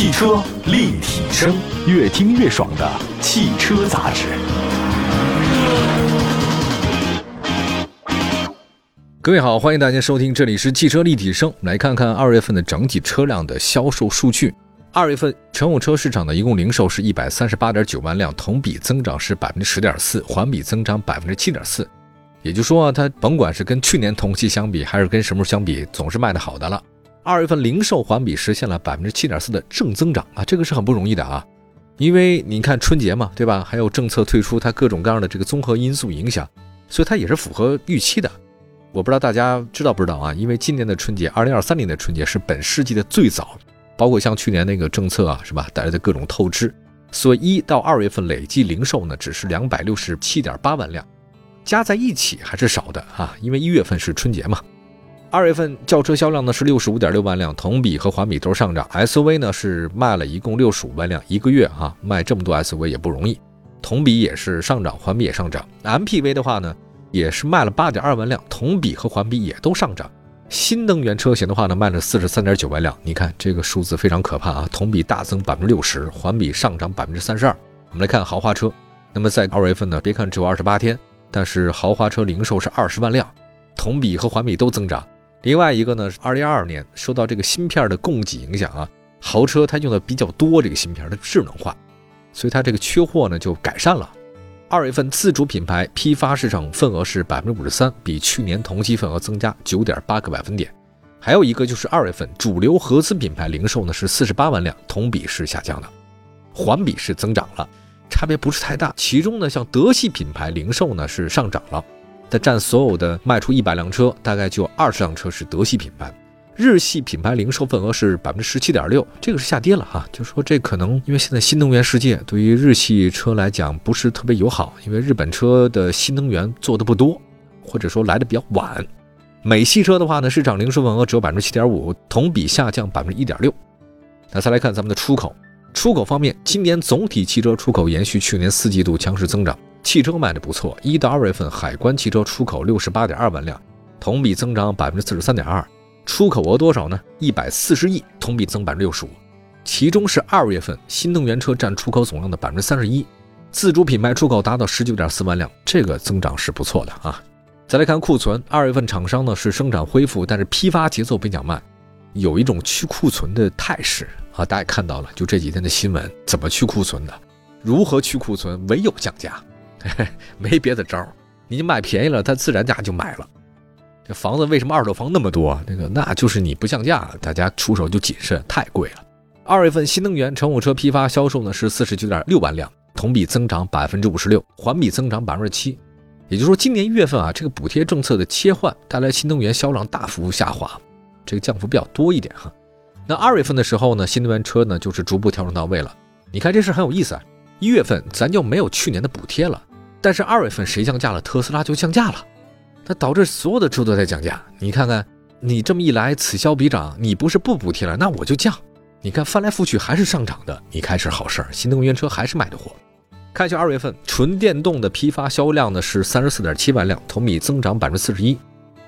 汽车立体声，越听越爽的汽车杂志。各位好，欢迎大家收听，这里是汽车立体声。来看看二月份的整体车辆的销售数据。二月份乘用车市场的一共零售是一百三十八点九万辆，同比增长是百分之十点四，环比增长百分之七点四。也就说啊，它甭管是跟去年同期相比，还是跟什么时候相比，总是卖的好的了。二月份零售环比实现了百分之七点四的正增长啊，这个是很不容易的啊。因为你看春节嘛，对吧？还有政策退出，它各种各样的这个综合因素影响，所以它也是符合预期的。我不知道大家知道不知道啊？因为今年的春节，二零二三年的春节是本世纪的最早，包括像去年那个政策啊，是吧？带来的各种透支，所以一到二月份累计零售呢，只是两百六十七点八万辆。加在一起还是少的啊，因为一月份是春节嘛。二月份轿车销量呢是六十五点六万辆，同比和环比都上涨。SUV 呢是卖了一共六十五万辆，一个月哈卖这么多 SUV 也不容易，同比也是上涨，环比也上涨。MPV 的话呢也是卖了八点二万辆，同比和环比也都上涨。新能源车型的话呢卖了四十三点九万辆，你看这个数字非常可怕啊，同比大增百分之六十，环比上涨百分之三十二。我们来看豪华车，那么在二月份呢，别看只有二十八天。但是豪华车零售是二十万辆，同比和环比都增长。另外一个呢，是二零二二年受到这个芯片的供给影响啊，豪车它用的比较多这个芯片的智能化，所以它这个缺货呢就改善了。二月份自主品牌批发市场份额是百分之五十三，比去年同期份额增加九点八个百分点。还有一个就是二月份主流合资品牌零售呢是四十八万辆，同比是下降的，环比是增长了。差别不是太大，其中呢，像德系品牌零售呢是上涨了，它占所有的卖出一百辆车，大概就二十辆车是德系品牌。日系品牌零售份额是百分之十七点六，这个是下跌了哈，就说这可能因为现在新能源世界对于日系车来讲不是特别友好，因为日本车的新能源做的不多，或者说来的比较晚。美系车的话呢，市场零售份额只有百分之七点五，同比下降百分之一点六。那再来看咱们的出口。出口方面，今年总体汽车出口延续去年四季度强势增长，汽车卖的不错。一到二月份，海关汽车出口六十八点二万辆，同比增长百分之四十三点二，出口额多少呢？一百四十亿，同比增百分之六十五。其中是二月份新能源车占出口总量的百分之三十一，自主品牌出口达到十九点四万辆，这个增长是不错的啊。再来看库存，二月份厂商呢是生产恢复，但是批发节奏比较慢，有一种去库存的态势。啊，大家也看到了，就这几天的新闻，怎么去库存的？如何去库存？唯有降价，没别的招儿。你卖便宜了，它自然价就买了。这房子为什么二手房那么多？那个那就是你不降价，大家出手就谨慎，太贵了。二月份新能源乘用车批发销售呢是四十九点六万辆，同比增长百分之五十六，环比增长百分之七。也就是说，今年一月份啊，这个补贴政策的切换带来新能源销量大幅下滑，这个降幅比较多一点哈。那二月份的时候呢，新能源车呢就是逐步调整到位了。你看这事很有意思啊。一月份咱就没有去年的补贴了，但是二月份谁降价了？特斯拉就降价了，它导致所有的车都在降价。你看看，你这么一来，此消彼长。你不是不补贴了，那我就降。你看翻来覆去还是上涨的，你开是好事儿，新能源车还是卖的火。看一下二月份纯电动的批发销量呢是三十四点七万辆，同比增长百分之四十一，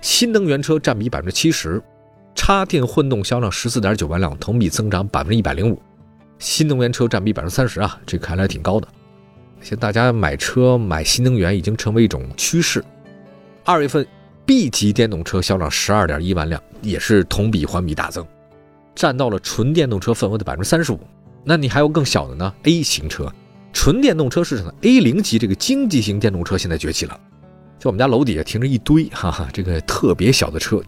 新能源车占比百分之七十。插电混动销量十四点九万辆，同比增长百分之一百零五，新能源车占比百分之三十啊，这看来挺高的。现在大家买车买新能源已经成为一种趋势。二月份 B 级电动车销量十二点一万辆，也是同比环比大增，占到了纯电动车份额的百分之三十五。那你还有更小的呢？A 型车，纯电动车市场的 A 零级这个经济型电动车现在崛起了，就我们家楼底下停着一堆，哈哈，这个特别小的车。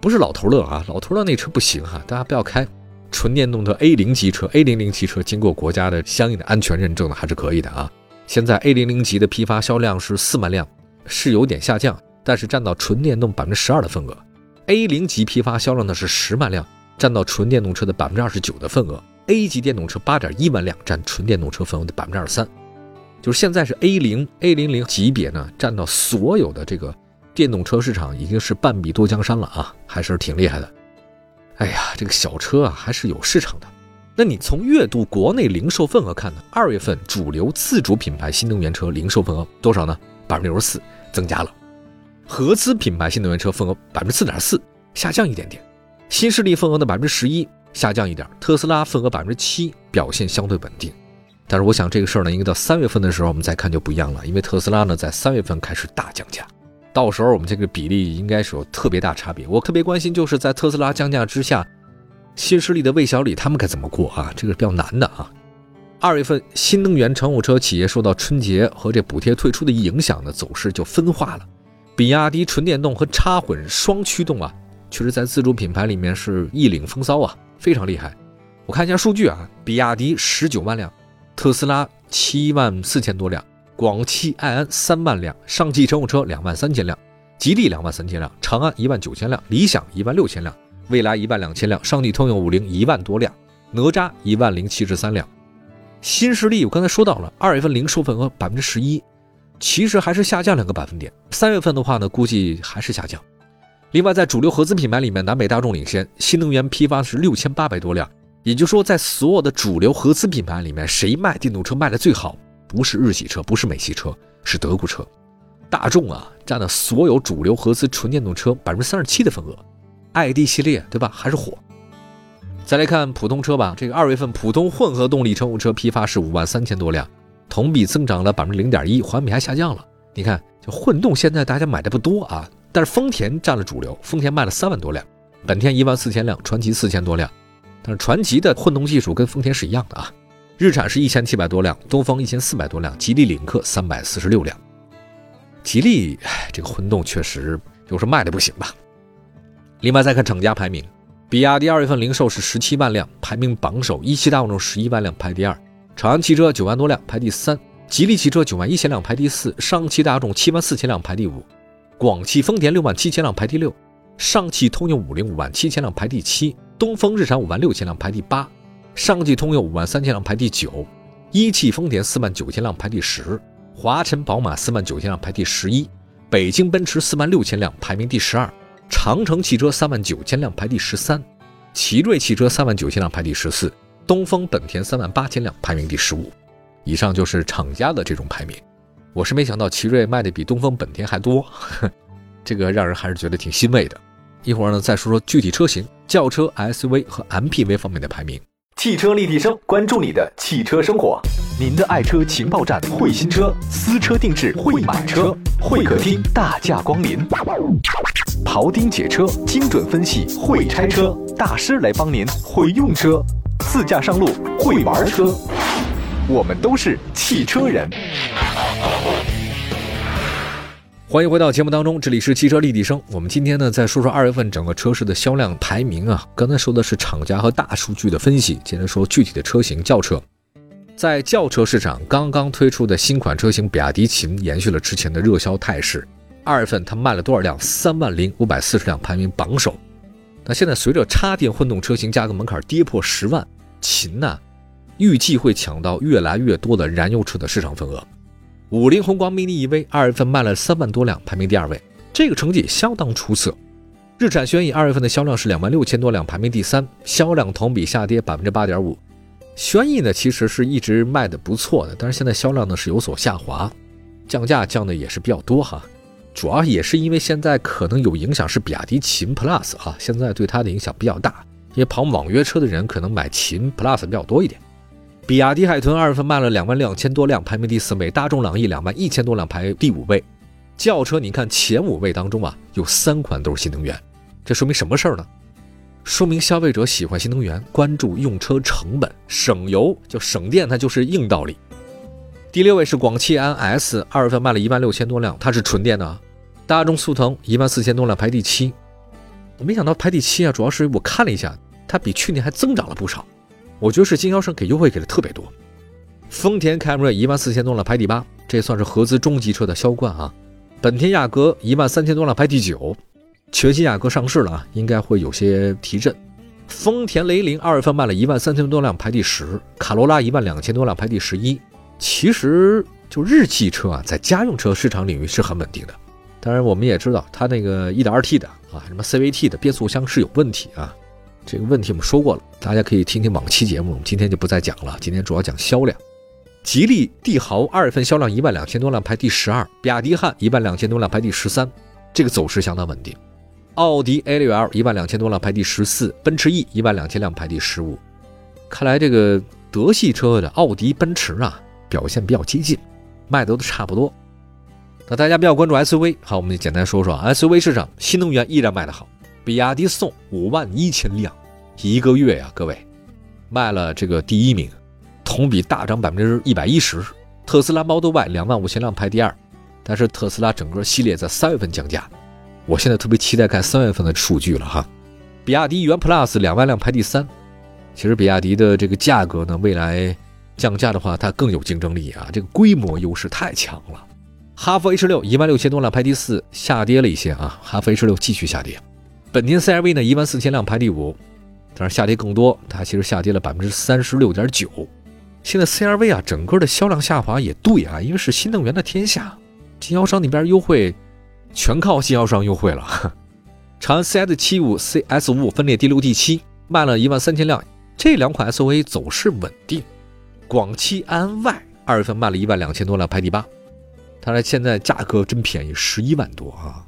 不是老头乐啊，老头乐那车不行哈，大家不要开。纯电动的 A 零级车，A 零零汽车经过国家的相应的安全认证的还是可以的啊。现在 A 零零级的批发销量是四万辆，是有点下降，但是占到纯电动百分之十二的份额。A 零级批发销量呢是十万辆，占到纯电动车的百分之二十九的份额。A 级电动车八点一万辆，占纯电动车份额的百分之二十三。就是现在是 A 零 A 零零级别呢，占到所有的这个。电动车市场已经是半壁多江山了啊，还是挺厉害的。哎呀，这个小车啊还是有市场的。那你从月度国内零售份额看呢？二月份主流自主品牌新能源车零售份额多少呢？百分之六十四，增加了。合资品牌新能源车份额百分之四点四，下降一点点。新势力份额的百分之十一，下降一点，特斯拉份额百分之七，表现相对稳定。但是我想这个事儿呢，应该到三月份的时候我们再看就不一样了，因为特斯拉呢在三月份开始大降价，到时候我们这个比例应该是有特别大差别。我特别关心就是在特斯拉降价之下，新势力的魏小李他们该怎么过啊？这个比较难的啊。二月份新能源乘用车企业受到春节和这补贴退出的影响呢，走势就分化了。比亚迪纯电动和插混双驱动啊，确实在自主品牌里面是一领风骚啊，非常厉害。我看一下数据啊，比亚迪十九万辆，特斯拉七万四千多辆，广汽埃安三万辆，上汽乘用车两万三千辆，吉利两万三千辆，长安一万九千辆，理想一万六千辆，蔚来一万两千辆，上汽通用五菱一万多辆，哪吒一万零七十三辆。新势力，我刚才说到了，二月份零售份额百分之十一，其实还是下降两个百分点。三月份的话呢，估计还是下降。另外，在主流合资品牌里面，南北大众领先，新能源批发是六千八百多辆。也就是说，在所有的主流合资品牌里面，谁卖电动车卖的最好？不是日系车，不是美系车，是德国车。大众啊，占了所有主流合资纯电动车百分之三十七的份额。ID 系列，对吧？还是火。再来看普通车吧，这个二月份普通混合动力乘用车批发是五万三千多辆，同比增长了百分之零点一，环比还下降了。你看，就混动现在大家买的不多啊，但是丰田占了主流，丰田卖了三万多辆，本田一万四千辆，传祺四千多辆，但是传祺的混动技术跟丰田是一样的啊。日产是一千七百多辆，东风一千四百多辆，吉利领克三百四十六辆。吉利，这个混动确实就是卖的不行吧。另外再看厂家排名。比亚迪二月份零售是十七万辆，排名榜首；一汽大众十一万辆，排第二；长安汽车九万多辆，排第三；吉利汽车九万一千辆，排第四；上汽大众七万四千辆，排第五；广汽丰田六万七千辆，排第六；上汽通用五菱五万七千辆，排第七；东风日产五万六千辆，排第八；上汽通用五万三千辆，排第九；一汽丰田四万九千辆，排第十；华晨宝马四万九千辆，排第十一；北京奔驰四万六千辆，排名第十二。长城汽车三万九千辆排第十三，奇瑞汽车三万九千辆排第十四，东风本田三万八千辆排名第十五。以上就是厂家的这种排名。我是没想到奇瑞卖的比东风本田还多，这个让人还是觉得挺欣慰的。一会儿呢再说说具体车型，轿车、SUV 和 MPV 方面的排名。汽车立体声，关注你的汽车生活。您的爱车情报站，会新车，私车定制，会买车，会客厅大驾光临。庖丁解车，精准分析；会拆车大师来帮您；会用车，自驾上路；会玩车，我们都是汽车人。欢迎回到节目当中，这里是汽车立体声。我们今天呢，再说说二月份整个车市的销量排名啊。刚才说的是厂家和大数据的分析，接着说具体的车型，轿车。在轿车市场，刚刚推出的新款车型比亚迪秦延续了之前的热销态势。二月份它卖了多少辆？三万零五百四十辆，排名榜首。那现在随着插电混动车型价格门槛跌破十万，秦呢预计会抢到越来越多的燃油车的市场份额。五菱宏光 mini EV 二月份卖了三万多辆，排名第二位，这个成绩相当出色。日产轩逸二月份的销量是两万六千多辆，排名第三，销量同比下跌百分之八点五。轩逸呢其实是一直卖的不错的，但是现在销量呢是有所下滑，降价降的也是比较多哈。主要也是因为现在可能有影响是比亚迪秦 Plus 啊，现在对它的影响比较大，因为跑网约车的人可能买秦 Plus 比较多一点。比亚迪海豚二月份卖了两万两千多辆，排名第四位；大众朗逸两万一千多辆，排第五位。轿车你看前五位当中啊，有三款都是新能源，这说明什么事儿呢？说明消费者喜欢新能源，关注用车成本，省油就省电，它就是硬道理。第六位是广汽安 S，二月份卖了一万六千多辆，它是纯电的。大众速腾一万四千多辆排第七，我没想到排第七啊，主要是我看了一下，它比去年还增长了不少。我觉得是经销商给优惠给的特别多。丰田凯美瑞一万四千多辆排第八，这算是合资中级车的销冠啊。本田雅阁一万三千多辆排第九，全新雅阁上市了啊，应该会有些提振。丰田雷凌二月份卖了一万三千多辆排第十，卡罗拉一万两千多辆排第十一。其实就日系车啊，在家用车市场领域是很稳定的。当然，我们也知道它那个 1.2T 的啊，什么 CVT 的变速箱是有问题啊。这个问题我们说过了，大家可以听听往期节目，我们今天就不再讲了。今天主要讲销量。吉利帝豪二月份销量一万两千多辆，排第十二；比亚迪汉一万两千多辆，排第十三。这个走势相当稳定。奥迪 A6L 一万两千多辆排第十四，奔驰 E 一万两千辆排第十五。看来这个德系车的奥迪、奔驰啊，表现比较接近，卖的都差不多。那大家比较关注 SUV，好，我们就简单说说 SUV 市场，新能源依然卖得好。比亚迪宋五万一千辆，一个月呀，各位卖了这个第一名，同比大涨百分之一百一十。特斯拉 Model Y 两万五千辆排第二，但是特斯拉整个系列在三月份降价。我现在特别期待看三月份的数据了哈，比亚迪元 Plus 两万辆排第三，其实比亚迪的这个价格呢，未来降价的话，它更有竞争力啊，这个规模优势太强了。哈弗 H 六一万六千多辆排第四，下跌了一些啊，哈弗 H 六继续下跌。本田 CR-V 呢一万四千辆排第五，但是下跌更多，它其实下跌了百分之三十六点九。现在 CR-V 啊，整个的销量下滑也对啊，因为是新能源的天下，经销商那边优惠。全靠经销商优惠了。长安 CS 七五、CS 五五分列第六、第七，卖了一万三千辆。这两款 SUV 走势稳定。广汽安 Y 二月份卖了一万两千多辆，排第八。它的现在价格真便宜，十一万多啊。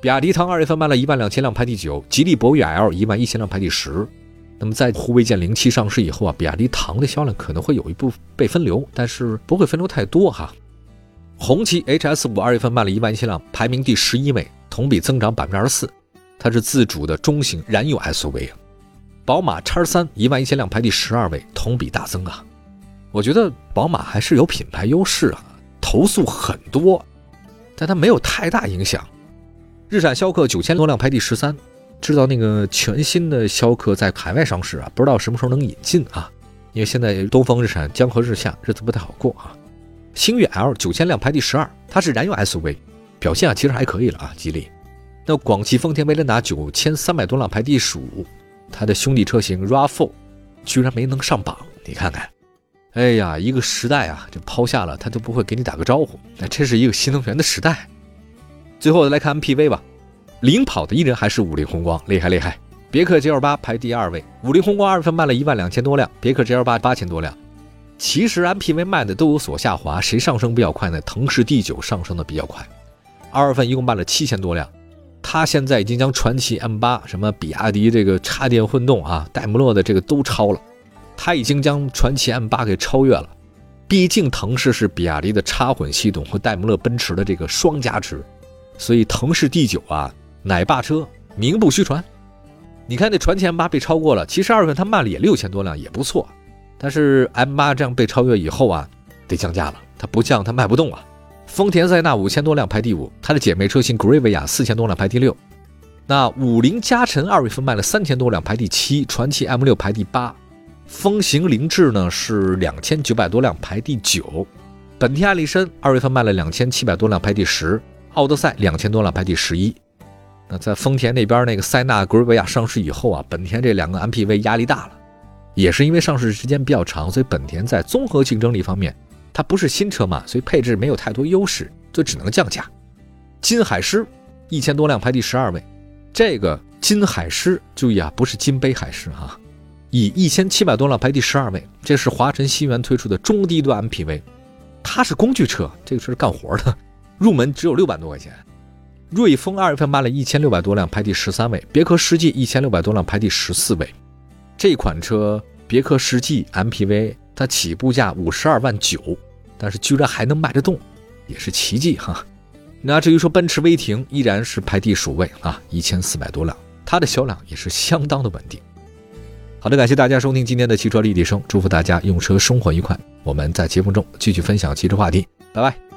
比亚迪唐二月份卖了一万两千辆，排第九。吉利博越 L 一万一千辆，排第十。那么在护卫舰零七上市以后啊，比亚迪唐的销量可能会有一部分被分流，但是不会分流太多哈。红旗 HS 五二月份卖了一万一千辆，排名第十一位，同比增长百分之二十四。它是自主的中型燃油 SUV 啊。宝马叉三一万一千辆排第十二位，同比大增啊。我觉得宝马还是有品牌优势啊，投诉很多，但它没有太大影响。日产逍客九千多辆排第十三，知道那个全新的逍客在海外上市啊，不知道什么时候能引进啊？因为现在东风日产江河日下，日子不太好过啊。星越 L 九千辆排第十二，它是燃油 SUV，表现啊其实还可以了啊。吉利，那广汽丰田威兰达九千三百多辆排第十五，它的兄弟车型 RAV4 居然没能上榜，你看看，哎呀，一个时代啊就抛下了，他都不会给你打个招呼。那这是一个新能源的时代。最后来看 MPV 吧，领跑的依然还是五菱宏光，厉害厉害。别克 GL 八排第二位，五菱宏光二月份卖了一万两千多辆，别克 GL 八八千多辆。其实 MPV 卖的都有所下滑，谁上升比较快呢？腾势 D9 上升的比较快，二月份一共卖了七千多辆。它现在已经将传祺 M8、什么比亚迪这个插电混动啊、戴姆勒的这个都超了，他已经将传祺 M8 给超越了。毕竟腾势是比亚迪的插混系统和戴姆勒奔驰的这个双加持，所以腾势 D9 啊，奶爸车名不虚传。你看那传祺 M8 被超过了，其实二月份它卖了也六千多辆，也不错。但是 M8 这样被超越以后啊，得降价了。它不降，它卖不动啊。丰田塞纳五千多辆排第五，它的姐妹车型 Grevia 四千多辆排第六。那五菱加晨二月份卖了三千多辆排第七，传祺 M6 排第八，风行凌志呢是两千九百多辆排第九。本田艾力绅二月份卖了两千七百多辆排第十，奥德赛两千多辆排第十一。那在丰田那边那个塞纳格瑞维亚上市以后啊，本田这两个 MPV 压力大了。也是因为上市时间比较长，所以本田在综合竞争力方面，它不是新车嘛，所以配置没有太多优势，就只能降价。金海狮一千多辆排第十二位，这个金海狮注意啊，不是金杯海狮哈，以一千七百多辆排第十二位，这是华晨鑫源推出的中低端 MPV，它是工具车，这个车是干活的，入门只有六万多块钱。瑞风二月份卖了一千六百多辆排第十三位，别克世纪一千六百多辆排第十四位。这款车别克世纪 MPV，它起步价五十二万九，但是居然还能卖得动，也是奇迹哈。那至于说奔驰威霆，依然是排第十位啊，一千四百多辆，它的销量也是相当的稳定。好的，感谢大家收听今天的汽车立体声，祝福大家用车生活愉快。我们在节目中继续分享汽车话题，拜拜。